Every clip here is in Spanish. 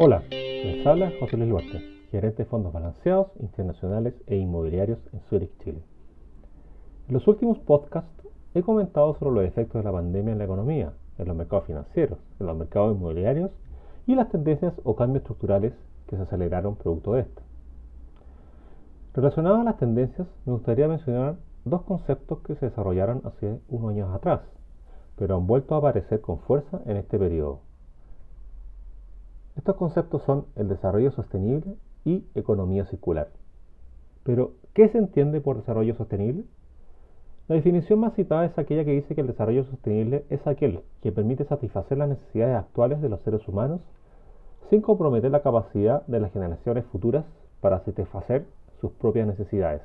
Hola, les habla José Luis Duarte, gerente de fondos balanceados, internacionales e inmobiliarios en Zurich, Chile. En los últimos podcasts he comentado sobre los efectos de la pandemia en la economía, en los mercados financieros, en los mercados inmobiliarios y las tendencias o cambios estructurales que se aceleraron producto de esto. Relacionado a las tendencias, me gustaría mencionar dos conceptos que se desarrollaron hace unos años atrás, pero han vuelto a aparecer con fuerza en este periodo. Estos conceptos son el desarrollo sostenible y economía circular. Pero, ¿qué se entiende por desarrollo sostenible? La definición más citada es aquella que dice que el desarrollo sostenible es aquel que permite satisfacer las necesidades actuales de los seres humanos sin comprometer la capacidad de las generaciones futuras para satisfacer sus propias necesidades.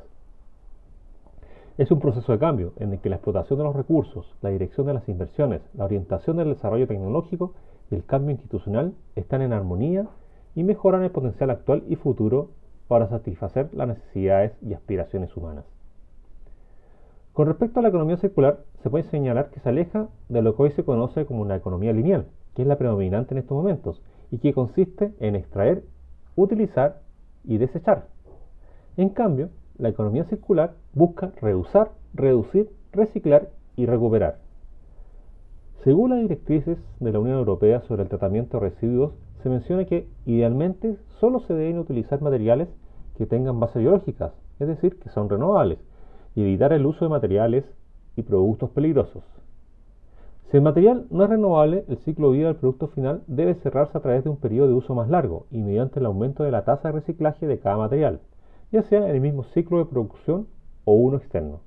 Es un proceso de cambio en el que la explotación de los recursos, la dirección de las inversiones, la orientación del desarrollo tecnológico y el cambio institucional están en armonía y mejoran el potencial actual y futuro para satisfacer las necesidades y aspiraciones humanas. Con respecto a la economía circular, se puede señalar que se aleja de lo que hoy se conoce como una economía lineal, que es la predominante en estos momentos, y que consiste en extraer, utilizar y desechar. En cambio, la economía circular busca reusar, reducir, reciclar y recuperar. Según las directrices de la Unión Europea sobre el tratamiento de residuos, se menciona que idealmente solo se deben utilizar materiales que tengan bases biológicas, es decir, que son renovables, y evitar el uso de materiales y productos peligrosos. Si el material no es renovable, el ciclo de vida del producto final debe cerrarse a través de un periodo de uso más largo y mediante el aumento de la tasa de reciclaje de cada material ya sea en el mismo ciclo de producción o uno externo.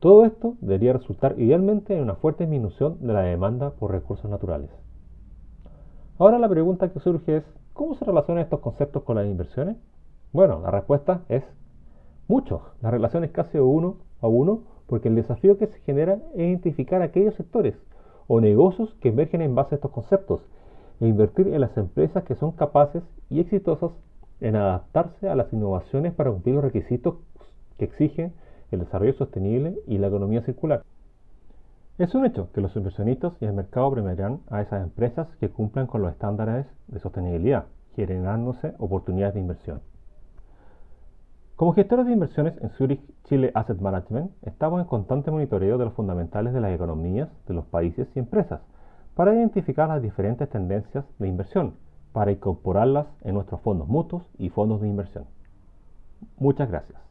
Todo esto debería resultar idealmente en una fuerte disminución de la demanda por recursos naturales. Ahora la pregunta que surge es, ¿cómo se relacionan estos conceptos con las inversiones? Bueno, la respuesta es mucho. La relación es casi uno a uno porque el desafío que se genera es identificar aquellos sectores o negocios que emergen en base a estos conceptos e invertir en las empresas que son capaces y exitosas en adaptarse a las innovaciones para cumplir los requisitos que exigen el desarrollo sostenible y la economía circular. Es un hecho que los inversionistas y el mercado premiarán a esas empresas que cumplan con los estándares de sostenibilidad, generándose oportunidades de inversión. Como gestores de inversiones en Zurich Chile Asset Management, estamos en constante monitoreo de los fundamentales de las economías de los países y empresas para identificar las diferentes tendencias de inversión para incorporarlas en nuestros fondos mutuos y fondos de inversión. Muchas gracias.